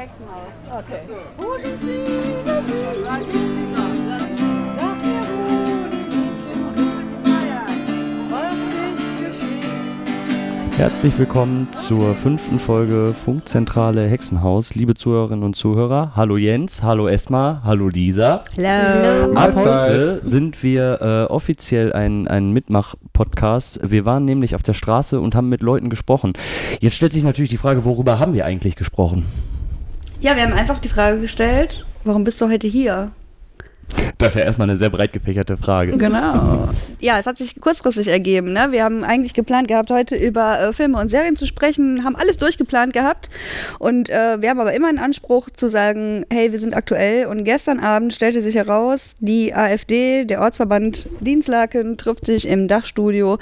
Hexenhaus. Okay. Herzlich willkommen zur fünften Folge Funkzentrale Hexenhaus. Liebe Zuhörerinnen und Zuhörer, hallo Jens, hallo Esma, hallo Lisa. Hello. Ab heute sind wir äh, offiziell ein, ein Mitmach-Podcast. Wir waren nämlich auf der Straße und haben mit Leuten gesprochen. Jetzt stellt sich natürlich die Frage, worüber haben wir eigentlich gesprochen? Ja, wir haben einfach die Frage gestellt, warum bist du heute hier? Das ist ja erstmal eine sehr breit gefächerte Frage. Genau. Ja, es hat sich kurzfristig ergeben. Ne? Wir haben eigentlich geplant gehabt, heute über äh, Filme und Serien zu sprechen, haben alles durchgeplant gehabt. Und äh, wir haben aber immer einen Anspruch zu sagen, hey, wir sind aktuell. Und gestern Abend stellte sich heraus, die AfD, der Ortsverband Dienstlaken, trifft sich im Dachstudio,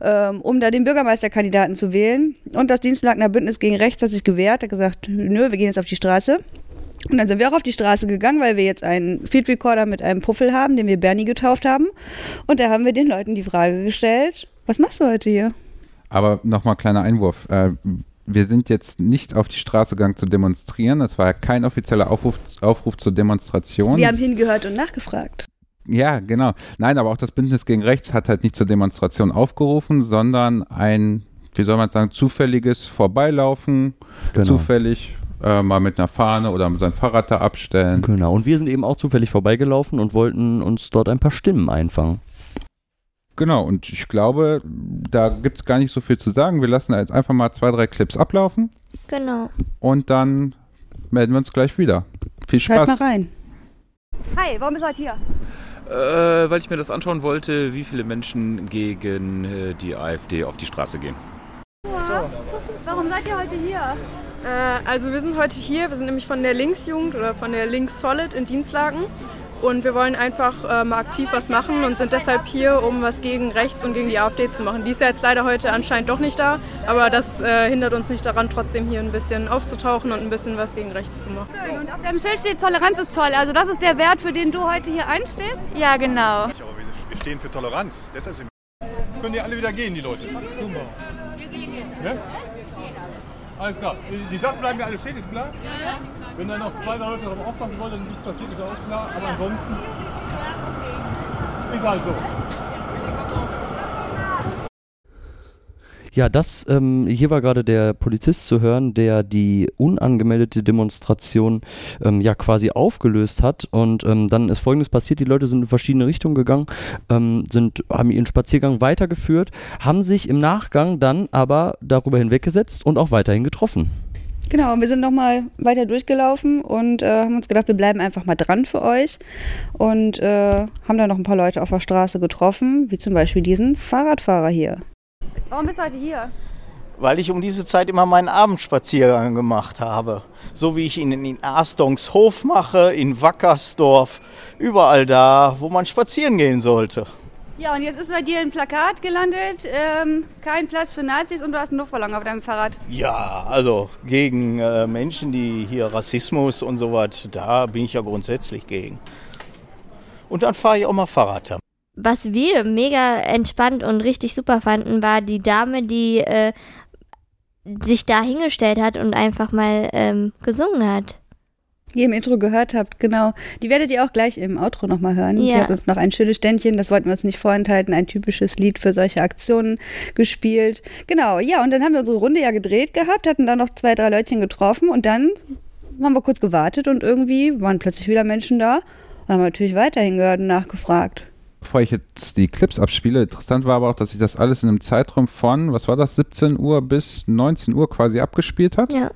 ähm, um da den Bürgermeisterkandidaten zu wählen. Und das Dienstlakener Bündnis gegen Rechts hat sich gewehrt, hat gesagt, nö, wir gehen jetzt auf die Straße. Und dann sind wir auch auf die Straße gegangen, weil wir jetzt einen Field Recorder mit einem Puffel haben, den wir Bernie getauft haben. Und da haben wir den Leuten die Frage gestellt, was machst du heute hier? Aber nochmal kleiner Einwurf. Äh, wir sind jetzt nicht auf die Straße gegangen zu demonstrieren. Das war ja kein offizieller Aufruf, Aufruf zur Demonstration. Wir haben hingehört und nachgefragt. ja, genau. Nein, aber auch das Bündnis gegen Rechts hat halt nicht zur Demonstration aufgerufen, sondern ein, wie soll man sagen, zufälliges Vorbeilaufen, Genau. zufällig äh, mal mit einer Fahne oder sein Fahrrad da abstellen. Genau, und wir sind eben auch zufällig vorbeigelaufen und wollten uns dort ein paar Stimmen einfangen. Genau, und ich glaube, da gibt es gar nicht so viel zu sagen. Wir lassen jetzt einfach mal zwei, drei Clips ablaufen Genau. und dann melden wir uns gleich wieder. Viel Hört mal Spaß. rein. Hi, warum bist du heute hier? Äh, weil ich mir das anschauen wollte, wie viele Menschen gegen äh, die AfD auf die Straße gehen. Warum seid ihr heute hier? Äh, also wir sind heute hier, wir sind nämlich von der Linksjugend oder von der Links Solid in Dienstlaken und wir wollen einfach äh, mal aktiv was machen und sind deshalb hier, um was gegen rechts und gegen die AfD zu machen. Die ist ja jetzt leider heute anscheinend doch nicht da, aber das äh, hindert uns nicht daran, trotzdem hier ein bisschen aufzutauchen und ein bisschen was gegen rechts zu machen. Schön. Und auf deinem Schild steht, Toleranz ist toll. Also das ist der Wert, für den du heute hier einstehst? Ja, genau. Wir- wir stehen für Toleranz. Deshalb sind wir. Können die alle wieder gehen, die Leute? Super. Wir gehen jetzt. Ja? Alles klar. Die- Sachen bleiben ja alle stehen, ist klar? Wenn da noch zwei, drei Leute darauf aufpassen wollen, dann passiert, ist auch klar. Aber ansonsten ist halt so. Ja, das, ähm, hier war gerade der Polizist zu hören, der die unangemeldete Demonstration ähm, ja quasi aufgelöst hat. Und ähm, dann ist folgendes passiert: Die Leute sind in verschiedene Richtungen gegangen, ähm, sind, haben ihren Spaziergang weitergeführt, haben sich im Nachgang dann aber darüber hinweggesetzt und auch weiterhin getroffen. Genau, wir sind nochmal weiter durchgelaufen und äh, haben uns gedacht, wir bleiben einfach mal dran für euch. Und äh, haben dann noch ein paar Leute auf der Straße getroffen, wie zum Beispiel diesen Fahrradfahrer hier. Warum bist du heute hier? weil ich um diese Zeit immer meinen Abendspaziergang gemacht habe. So wie ich ihn in Astungshof mache, in Wackersdorf, überall da, wo man spazieren gehen sollte. Ja, und jetzt ist bei dir ein Plakat gelandet, ähm, kein Platz für Nazis und du hast einen Luftballon auf deinem Fahrrad. Ja, also gegen äh, Menschen, die hier Rassismus und sowas, da bin ich ja grundsätzlich gegen. Und dann fahre ich auch mal Fahrrad. Was wir mega entspannt und richtig super fanden, war die Dame, die äh, sich da hingestellt hat und einfach mal ähm, gesungen hat. Die ihr im Intro gehört habt, genau. Die werdet ihr auch gleich im Outro nochmal hören. Die Ja. hat uns noch ein schönes Ständchen, das wollten wir uns nicht vorenthalten, ein typisches Lied für solche Aktionen gespielt. Genau, ja, und dann haben wir unsere Runde ja gedreht gehabt, hatten da noch zwei, drei Leutchen getroffen und dann haben wir kurz gewartet und irgendwie waren plötzlich wieder Menschen da. Und haben wir natürlich weiterhin gehört und nachgefragt. Bevor ich jetzt die Clips abspiele, interessant war aber auch, dass sich das alles in einem Zeitraum von, was war das, 17 Uhr bis 19 Uhr quasi abgespielt hat. Ja.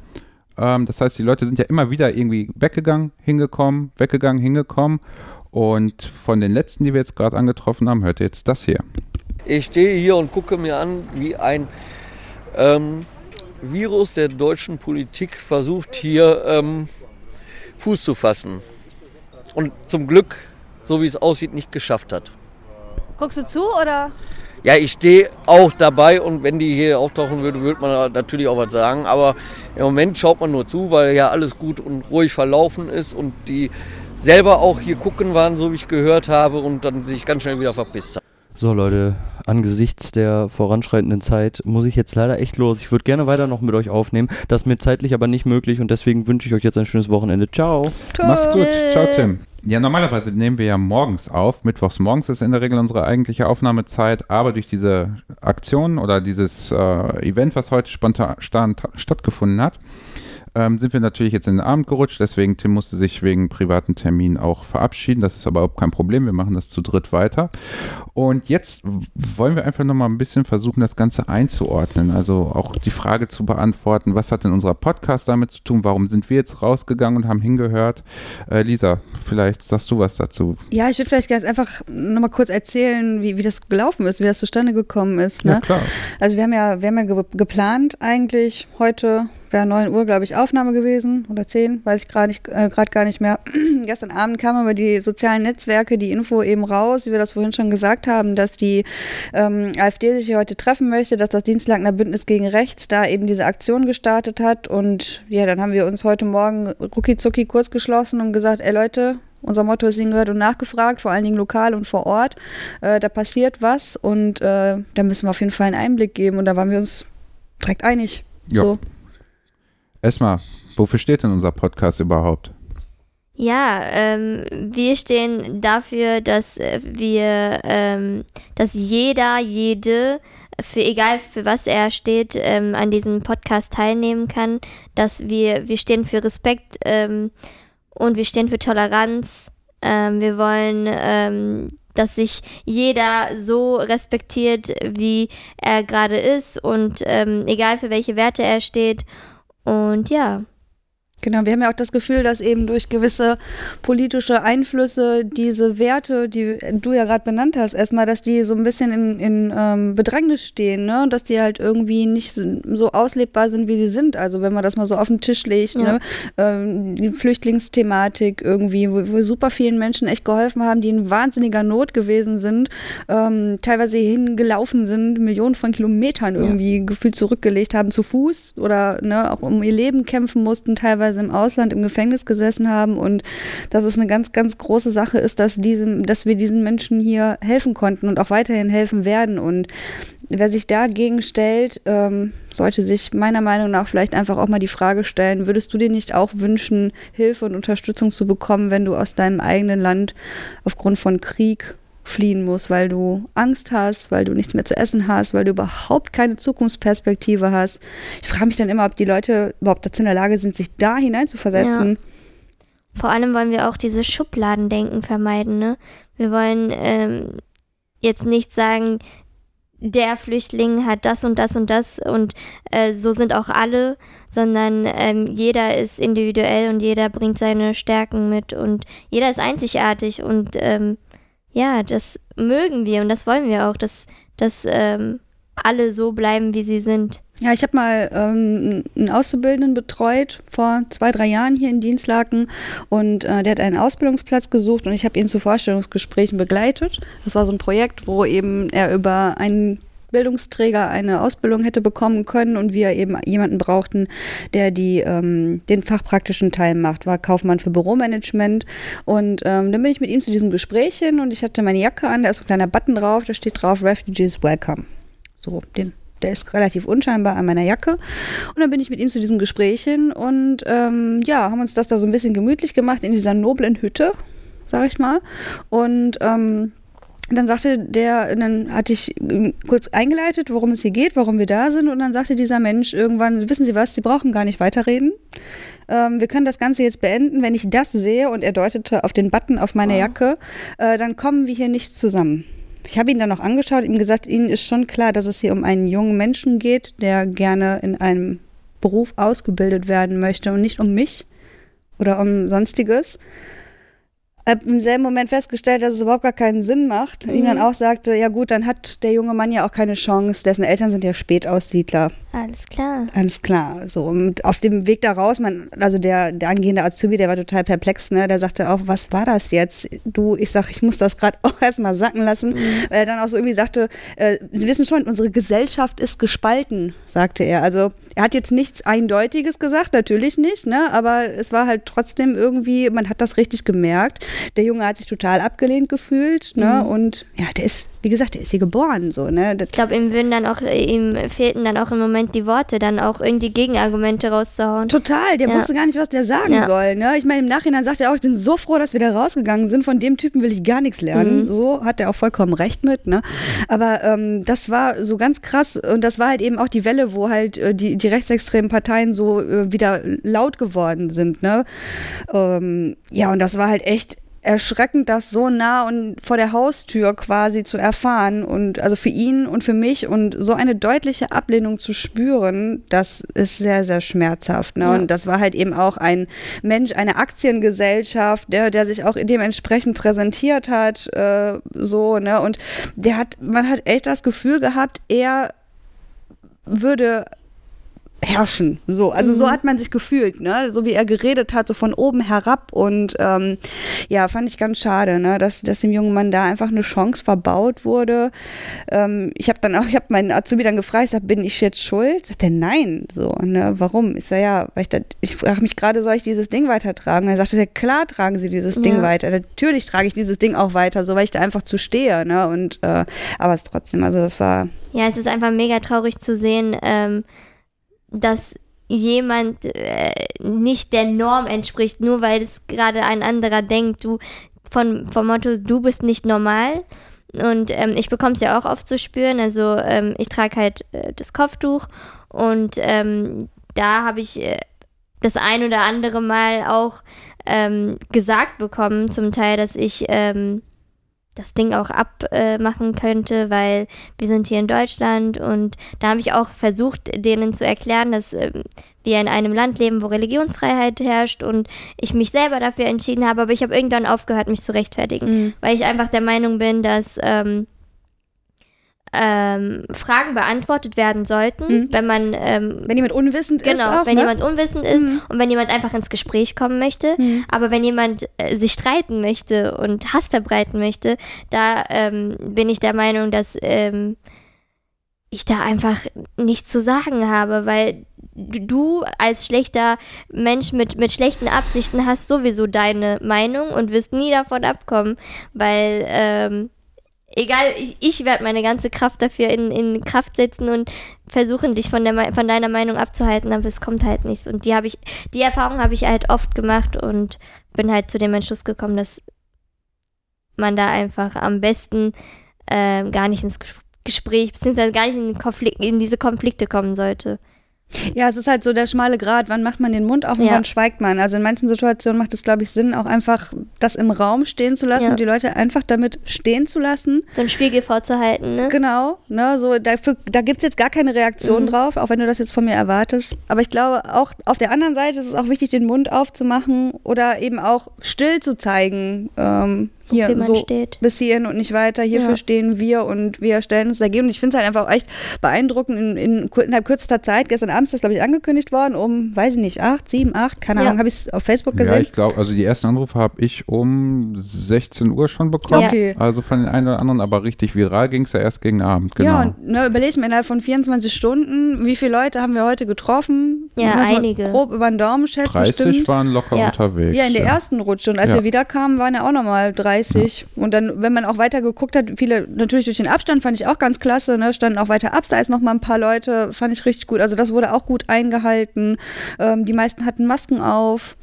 Ähm, das heißt, die Leute sind ja immer wieder irgendwie weggegangen, hingekommen, weggegangen, hingekommen. Und von den letzten, die wir jetzt gerade angetroffen haben, hört ihr jetzt das hier. Ich stehe hier und gucke mir an, wie ein ähm, Virus der deutschen Politik versucht, hier ähm, Fuß zu fassen. Und zum Glück, so wie es aussieht, nicht geschafft hat. Guckst du zu oder? Ja, ich stehe auch dabei und wenn die hier auftauchen würde, würde man natürlich auch was sagen. Aber im Moment schaut man nur zu, weil ja alles gut und ruhig verlaufen ist und die selber auch hier gucken waren, so wie ich gehört habe, und dann sich ganz schnell wieder verpisst haben. So Leute, angesichts der voranschreitenden Zeit muss ich jetzt leider echt los. Ich würde gerne weiter noch mit euch aufnehmen. Das ist mir zeitlich aber nicht möglich und deswegen wünsche ich euch jetzt ein schönes Wochenende. Ciao. Mach's gut. Ciao, Tim. Ja, normalerweise nehmen wir ja morgens auf. Mittwochs morgens ist in der Regel unsere eigentliche Aufnahmezeit, aber durch diese Aktion oder dieses äh, Event, was heute spontan stattgefunden hat, ähm, sind wir natürlich jetzt in den Abend gerutscht. Deswegen, Tim musste sich wegen privaten Terminen auch verabschieden. Das ist aber überhaupt kein Problem. Wir machen das zu dritt weiter. Und jetzt wollen wir einfach nochmal ein bisschen versuchen, das Ganze einzuordnen. Also auch die Frage zu beantworten, was hat denn unser Podcast damit zu tun? Warum sind wir jetzt rausgegangen und haben hingehört? Äh, Lisa, vielleicht sagst du was dazu. Ja, ich würde vielleicht ganz einfach nochmal kurz erzählen, wie, wie das gelaufen ist, wie das zustande gekommen ist. Ne? Ja, klar. Also wir haben ja, wir haben ja ge geplant eigentlich heute wäre 9 Uhr, glaube ich, Aufnahme gewesen oder 10, weiß ich gerade äh, gar nicht mehr. Gestern Abend kam aber die sozialen Netzwerke die Info eben raus, wie wir das vorhin schon gesagt haben, dass die ähm, AfD sich hier heute treffen möchte, dass das Dienstlagener Bündnis gegen Rechts da eben diese Aktion gestartet hat. Und ja, dann haben wir uns heute Morgen rucki zucki kurz geschlossen und gesagt, ey Leute, unser Motto ist hingehört und nachgefragt, vor allen Dingen lokal und vor Ort. Äh, da passiert was und äh, da müssen wir auf jeden Fall einen Einblick geben. Und da waren wir uns direkt einig. Ja. So. Erstmal, wofür steht denn unser Podcast überhaupt? Ja, ähm, wir stehen dafür, dass wir, ähm, dass jeder, jede, für egal für was er steht, ähm, an diesem Podcast teilnehmen kann. Dass wir, wir stehen für Respekt ähm, und wir stehen für Toleranz. Ähm, wir wollen, ähm, dass sich jeder so respektiert, wie er gerade ist und egal für welche Werte er steht. Und ja. Genau, wir haben ja auch das Gefühl, dass eben durch gewisse politische Einflüsse diese Werte, die du ja gerade benannt hast, erstmal, dass die so ein bisschen in, in ähm, Bedrängnis stehen, ne? Und dass die halt irgendwie nicht so, auslebbar sind, wie sie sind. Also wenn man das mal so auf den Tisch legt, ja. ne? Ähm, die Flüchtlingsthematik irgendwie, wo wir super vielen Menschen echt geholfen haben, die in wahnsinniger Not gewesen sind, ähm, teilweise hingelaufen sind, Millionen von Kilometern irgendwie ja. gefühlt zurückgelegt haben, zu Fuß oder ne, auch um ihr Leben kämpfen mussten, teilweise teilweise im Ausland im Gefängnis gesessen haben und dass es eine ganz, ganz große Sache ist, dass, diesem, dass wir diesen Menschen hier helfen konnten und auch weiterhin helfen werden. Und wer sich dagegen stellt, ähm, sollte sich meiner Meinung nach vielleicht einfach auch mal die Frage stellen, würdest du dir nicht auch wünschen, Hilfe und Unterstützung zu bekommen, wenn du aus deinem eigenen Land aufgrund von Krieg fliehen musst, weil du Angst hast, weil du nichts mehr zu essen hast, weil du überhaupt keine Zukunftsperspektive hast. Ich frage mich dann immer, ob die Leute überhaupt dazu in der Lage sind, sich da hineinzuversetzen. Ja. Vor allem wollen wir auch dieses Schubladendenken vermeiden. Ne? Wir wollen ähm, jetzt nicht sagen, der Flüchtling hat das und das und das und äh, so sind auch alle, sondern ähm, jeder ist individuell und jeder bringt seine Stärken mit und jeder ist einzigartig und ähm, ja, das mögen wir und das wollen wir auch, dass, dass ähm, alle so bleiben, wie sie sind. Ja, ich habe mal ähm, einen Auszubildenden betreut vor zwei, drei Jahren hier in Dienstlaken und äh, der hat einen Ausbildungsplatz gesucht und ich habe ihn zu Vorstellungsgesprächen begleitet. Das war so ein Projekt, wo eben er über einen Bildungsträger eine Ausbildung hätte bekommen können und wir eben jemanden brauchten, der die, ähm, den fachpraktischen Teil macht, war Kaufmann für Büromanagement. Und ähm, dann bin ich mit ihm zu diesem Gespräch hin und ich hatte meine Jacke an, da ist ein kleiner Button drauf, da steht drauf Refugees Welcome. So, den der ist relativ unscheinbar an meiner Jacke. Und dann bin ich mit ihm zu diesem Gespräch hin und ähm, ja, haben uns das da so ein bisschen gemütlich gemacht in dieser noblen Hütte, sag ich mal. Und ähm, dann sagte der, dann hatte ich kurz eingeleitet, worum es hier geht, warum wir da sind. Und dann sagte dieser Mensch irgendwann, wissen Sie was, Sie brauchen gar nicht weiterreden. Ähm, wir können das Ganze jetzt beenden. Wenn ich das sehe, und er deutete auf den Button auf meiner Jacke, äh, dann kommen wir hier nicht zusammen. Ich habe ihn dann noch angeschaut, ihm gesagt, Ihnen ist schon klar, dass es hier um einen jungen Menschen geht, der gerne in einem Beruf ausgebildet werden möchte und nicht um mich oder um sonstiges habe im selben Moment festgestellt, dass es überhaupt gar keinen Sinn macht. Mhm. Ihm dann auch sagte, ja gut, dann hat der junge Mann ja auch keine Chance, dessen Eltern sind ja Spätaussiedler. Alles klar. Alles klar. So, und auf dem Weg da raus, man, also der, der angehende Azubi, der war total perplex, ne? Der sagte auch, was war das jetzt? Du, ich sag, ich muss das gerade auch erstmal sacken lassen. Mhm. Weil er dann auch so irgendwie sagte, äh, Sie wissen schon, unsere Gesellschaft ist gespalten, sagte er. Also er hat jetzt nichts Eindeutiges gesagt, natürlich nicht, ne? Aber es war halt trotzdem irgendwie, man hat das richtig gemerkt. Der Junge hat sich total abgelehnt gefühlt, ne? Mhm. Und ja, der ist, wie gesagt, der ist hier geboren, so, ne? Das, Ich glaube, ihm würden dann auch, ihm fehlten dann auch im Moment die Worte, dann auch irgendwie Gegenargumente rauszuhauen. Total, der Ja. wusste gar nicht, was der sagen Ja. soll. Ne? Ich meine, im Nachhinein sagt er auch, ich bin so froh, dass wir da rausgegangen sind. Von dem Typen will ich gar nichts lernen. Mhm. So hat er auch vollkommen recht mit. Ne? Aber ähm, das war so ganz krass und das war halt eben auch die Welle, wo halt äh, die, die rechtsextremen Parteien so äh, wieder laut geworden sind. Ne? Ähm, ja, und das war halt echt erschreckend, das so nah und vor der Haustür quasi zu erfahren und also für ihn und für mich und so eine deutliche Ablehnung zu spüren, das ist sehr, sehr schmerzhaft. Ne? Ja. Und das war halt eben auch ein Mensch, eine Aktiengesellschaft, der, der sich auch dementsprechend präsentiert hat, äh, so, ne? Und der hat, man hat echt das Gefühl gehabt, er würde herrschen. So, also so hat man sich gefühlt, ne? So wie er geredet hat, so von oben herab und ähm, ja, fand ich ganz schade, ne? Dass, dass dem jungen Mann da einfach eine Chance verbaut wurde. Ähm, ich habe dann auch, ich habe meinen Azubi dann gefragt, ich sag, bin ich jetzt schuld? Sagt er, nein, so, ne? Warum? Ich sag, ja, weil ich da, ich frage mich gerade, soll ich dieses Ding weitertragen? Er sagte, ja, klar tragen Sie dieses Ding Ja. weiter. Natürlich trage ich dieses Ding auch weiter, so weil ich da einfach zu stehe, ne? Und äh, aber es trotzdem, also das war Ja, es ist einfach mega traurig zu sehen, ähm, dass jemand äh, nicht der Norm entspricht, nur weil es gerade ein anderer denkt. Du von vom Motto, du bist nicht normal. Und ähm, ich bekomme es ja auch oft zu spüren. Also ähm, ich trage halt äh, das Kopftuch und ähm, da habe ich äh, das ein oder andere Mal auch ähm, gesagt bekommen, zum Teil, dass ich ähm, das Ding auch abmachen könnte, weil wir sind hier in Deutschland und da habe ich auch versucht, denen zu erklären, dass ähm, wir in einem Land leben, wo Religionsfreiheit herrscht und ich mich selber dafür entschieden habe, aber ich habe irgendwann aufgehört, mich zu rechtfertigen, weil ich einfach der Meinung bin, dass ähm, ähm, Fragen beantwortet werden sollten, Mhm. wenn man ähm, wenn jemand unwissend ist, Genau, auch, wenn ne? jemand unwissend ist Mhm. und wenn jemand einfach ins Gespräch kommen möchte. Mhm. Aber wenn jemand äh, sich streiten möchte und Hass verbreiten möchte, da ähm, bin ich der Meinung, dass ähm, ich da einfach nichts zu sagen habe, weil du- du als schlechter Mensch mit, mit schlechten Absichten hast sowieso deine Meinung und wirst nie davon abkommen, weil ähm, egal, ich, ich werde meine ganze Kraft dafür in, in Kraft setzen und versuchen, dich von, der, von deiner Meinung abzuhalten, aber es kommt halt nichts. Und die habe ich, die Erfahrung habe ich halt oft gemacht und bin halt zu dem Entschluss gekommen, dass man da einfach am besten ähm, gar nicht ins Ges- Gespräch, beziehungsweise gar nicht in, Konflikt, in diese Konflikte kommen sollte. Ja, es ist halt so der schmale Grat, wann macht man den Mund auf und Ja. wann schweigt man. Also in manchen Situationen macht es, glaube ich, Sinn, auch einfach das im Raum stehen zu lassen Ja. und die Leute einfach damit stehen zu lassen. So einen Spiegel vorzuhalten, ne? Genau, ne, so dafür, da gibt es jetzt gar keine Reaktion Mhm. drauf, auch wenn du das jetzt von mir erwartest. Aber ich glaube, auch auf der anderen Seite ist es auch wichtig, den Mund aufzumachen oder eben auch still zu zeigen. Ähm, hier man so steht. bis hierhin und nicht weiter. Hierfür Ja. stehen wir und wir stellen uns dagegen. Und ich finde es halt einfach echt beeindruckend in, in innerhalb kürzester Zeit. Gestern Abend ist das, glaube ich, angekündigt worden um, weiß ich nicht, acht, sieben, acht, keine Ja. Ahnung, habe ich es auf Facebook Ja, gesehen. ich glaube, also die ersten Anrufe habe ich um 16 Uhr schon bekommen. Okay. Also von den einen oder anderen, aber richtig viral ging es ja erst gegen Abend. Genau. Ja, und ne, überleg mir innerhalb von 24 Stunden, wie viele Leute haben wir heute getroffen? Ja, einige. Grob über den Daumen schätzen 30 bestimmt. waren locker Ja. unterwegs. Ja, in der ersten Rutsche. Und als Ja. wir wiederkamen, waren ja auch nochmal 30. Und dann, wenn man auch weiter geguckt hat, viele, natürlich durch den Abstand fand ich auch ganz klasse, ne, standen auch weiter abseits noch mal ein paar Leute, fand ich richtig gut. Also das wurde auch gut eingehalten. Ähm, die meisten hatten Masken auf.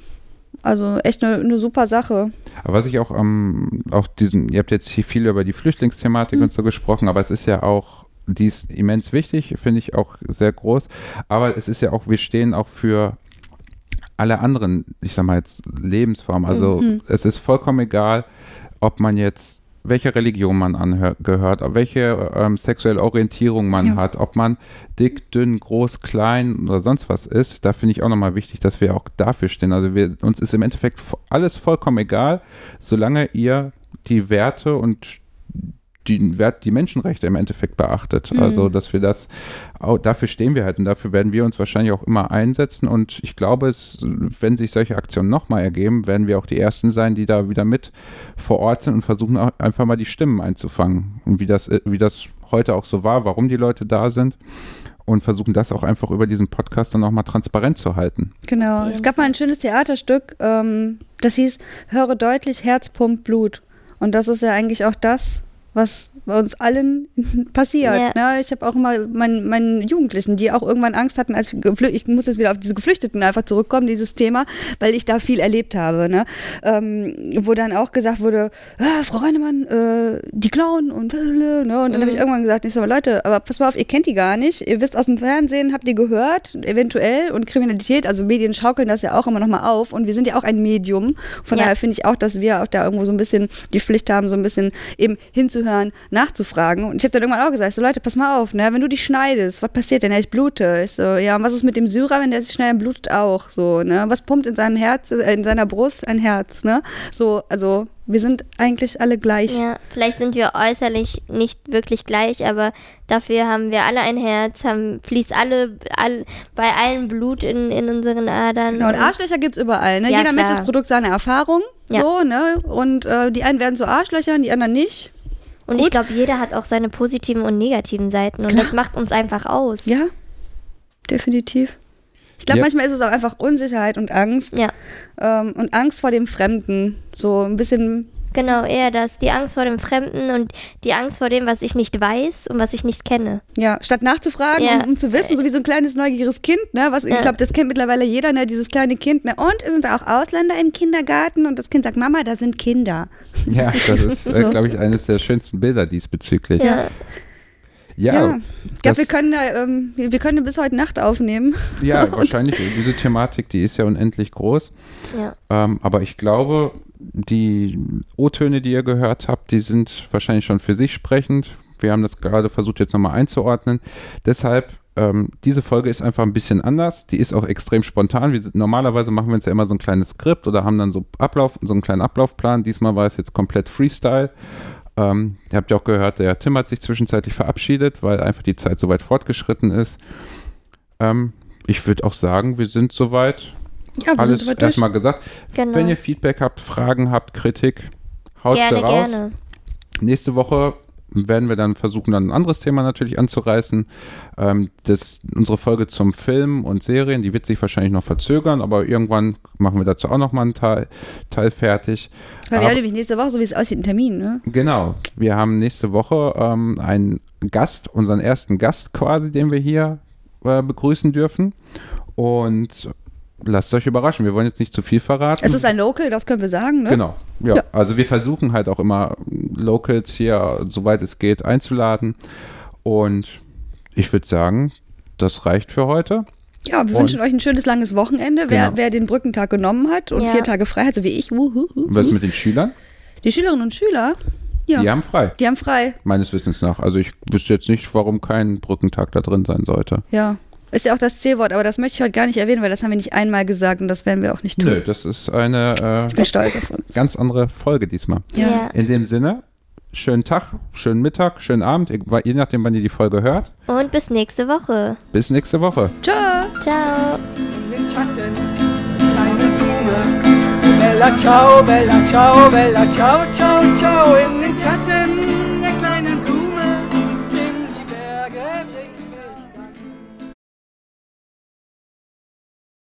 Also echt eine, eine super Sache. Aber was ich auch ähm, auch diesen, ihr habt jetzt hier viel über die Flüchtlingsthematik Mhm. und so gesprochen, aber es ist ja auch, die ist immens wichtig, finde ich auch sehr groß. Aber es ist ja auch, wir stehen auch für alle anderen, ich sag mal jetzt Lebensformen. Also Mhm. es ist vollkommen egal, ob man jetzt welche Religion man angehört, welche ähm, sexuelle Orientierung man Ja. hat, ob man dick, dünn, groß, klein oder sonst was ist, da finde ich auch nochmal wichtig, dass wir auch dafür stehen. Also wir, uns ist im Endeffekt alles vollkommen egal, solange ihr die Werte und die, Wert, die Menschenrechte im Endeffekt beachtet. Mhm. Also, dass wir das, dafür stehen wir halt und dafür werden wir uns wahrscheinlich auch immer einsetzen. Und ich glaube, es, wenn sich solche Aktionen nochmal ergeben, werden wir auch die Ersten sein, die da wieder mit vor Ort sind und versuchen auch einfach mal die Stimmen einzufangen. Und wie das, äh, wie das heute auch so war, warum die Leute da sind. Und versuchen das auch einfach über diesen Podcast dann auch mal transparent zu halten. Genau. Es gab mal ein schönes Theaterstück, ähm, das hieß Höre deutlich, Herz pumpt Blut. Und das ist ja eigentlich auch das, was bei uns allen passiert. Ja. Ne? Ich habe auch immer meinen, meinen Jugendlichen, die auch irgendwann Angst hatten, als ich muss jetzt wieder auf diese Geflüchteten einfach zurückkommen, dieses Thema, weil ich da viel erlebt habe. Ne? Ähm, wo dann auch gesagt wurde, ah, Frau Reinemann, äh, die klauen und ne? und dann habe ich irgendwann gesagt, ich so, Leute, aber pass mal auf, ihr kennt die gar nicht. Ihr wisst aus dem Fernsehen, habt ihr gehört, eventuell und Kriminalität, also Medien schaukeln das ja auch immer noch mal auf und wir sind ja auch ein Medium. Von Ja. daher finde ich auch, dass wir auch da irgendwo so ein bisschen die Pflicht haben, so ein bisschen eben hinzuhören, nachzufragen. Und ich habe dann irgendwann auch gesagt, so Leute, pass mal auf, ne, wenn du dich schneidest, was passiert denn? Ja, ich blute. Ich so, ja, und was ist mit dem Syrer, wenn der sich schneidet, blutet auch so, ne? Was pumpt in seinem Herz, äh, in seiner Brust ein Herz, ne? So, also wir sind eigentlich alle gleich. Ja, vielleicht sind wir äußerlich nicht wirklich gleich, aber dafür haben wir alle ein Herz, haben, fließt alle, all, bei allen Blut in, in unseren Adern. Genau, und Arschlöcher gibt es überall. Ne? Ja, Jeder Mensch klar. ist Produkt seiner Erfahrung. Ja. So, ne? Und äh, die einen werden zu Arschlöchern, die anderen nicht. Und ich glaube, jeder hat auch seine positiven und negativen Seiten und das macht uns einfach aus. Ja, definitiv. Ich glaube, Ja. manchmal ist es auch einfach Unsicherheit und Angst. Ja. Ähm, und Angst vor dem Fremden. So ein bisschen. Genau, eher das, die Angst vor dem Fremden und die Angst vor dem, was ich nicht weiß und was ich nicht kenne. Ja, statt nachzufragen, Ja. um, um zu wissen, so wie so ein kleines neugieriges Kind, ne? Was, ich Ja. glaube, das kennt mittlerweile jeder, ne? Dieses kleine Kind, ne? Und sind da auch Ausländer im Kindergarten? Und das Kind sagt, Mama, da sind Kinder. Ja, das ist, äh, So. glaube ich, eines der schönsten Bilder diesbezüglich. Ja. Ja, Ja. Ich glaube, wir können da, ähm, wir wir können bis heute Nacht aufnehmen. Ja, wahrscheinlich. Diese Thematik, die ist ja unendlich groß. Ja. Ähm, aber ich glaube, die O-Töne, die ihr gehört habt, die sind wahrscheinlich schon für sich sprechend. Wir haben das gerade versucht jetzt nochmal einzuordnen. Deshalb, ähm, diese Folge ist einfach ein bisschen anders. Die ist auch extrem spontan. Wir sind, normalerweise machen wir uns ja immer so ein kleines Skript oder haben dann so Ablauf, so einen kleinen Ablaufplan. Diesmal war es jetzt komplett Freestyle. Ähm, ihr habt ja auch gehört, der Tim hat sich zwischenzeitlich verabschiedet, weil einfach die Zeit so weit fortgeschritten ist. Ähm, ich würde auch sagen, wir sind soweit. Ja, wir Alles sind erstmal gesagt. Genau. Wenn ihr Feedback habt, Fragen habt, Kritik, haut sie Gerne, raus. gerne. Nächste Woche werden wir dann versuchen, dann ein anderes Thema natürlich anzureißen. Ähm, das, unsere Folge zum Film und Serien, die wird sich wahrscheinlich noch verzögern, aber irgendwann machen wir dazu auch nochmal einen Teil, Teil fertig. Weil wir Aber- haben nämlich nächste Woche, so wie es aussieht, einen Termin, ne? Genau. Wir haben nächste Woche ähm, einen Gast, unseren ersten Gast quasi, den wir hier äh, begrüßen dürfen. Und lasst euch überraschen. Wir wollen jetzt nicht zu viel verraten. Es ist ein Local, das können wir sagen, ne? Genau. Ja, Ja. also wir versuchen halt auch immer Locals hier, soweit es geht, einzuladen. Und ich würde sagen, das reicht für heute. Ja, wir Und- wünschen euch ein schönes langes Wochenende. Wer, Genau. wer den Brückentag genommen hat und Ja. vier Tage frei hat, so wie ich, wuhu, Und was ist mit den Schülern? die Schülerinnen und Schüler, ja, Die haben frei, die haben frei. meines Wissens nach. Also ich wüsste jetzt nicht, warum kein Brückentag da drin sein sollte. Ja. Ist ja auch das C-Wort, aber das möchte ich heute gar nicht erwähnen, weil das haben wir nicht einmal gesagt und das werden wir auch nicht tun. Nö, das ist eine Ich bin äh, stolz auf uns. ganz andere Folge diesmal. Ja. In dem Sinne, schönen Tag, schönen Mittag, schönen Abend, je nachdem, wann ihr die Folge hört. Und bis nächste Woche. Bis nächste Woche. Ciao. Ciao. in den Schatten, kleine Blume. Bella ciao, bella ciao, bella ciao, ciao, ciao in den Schatten,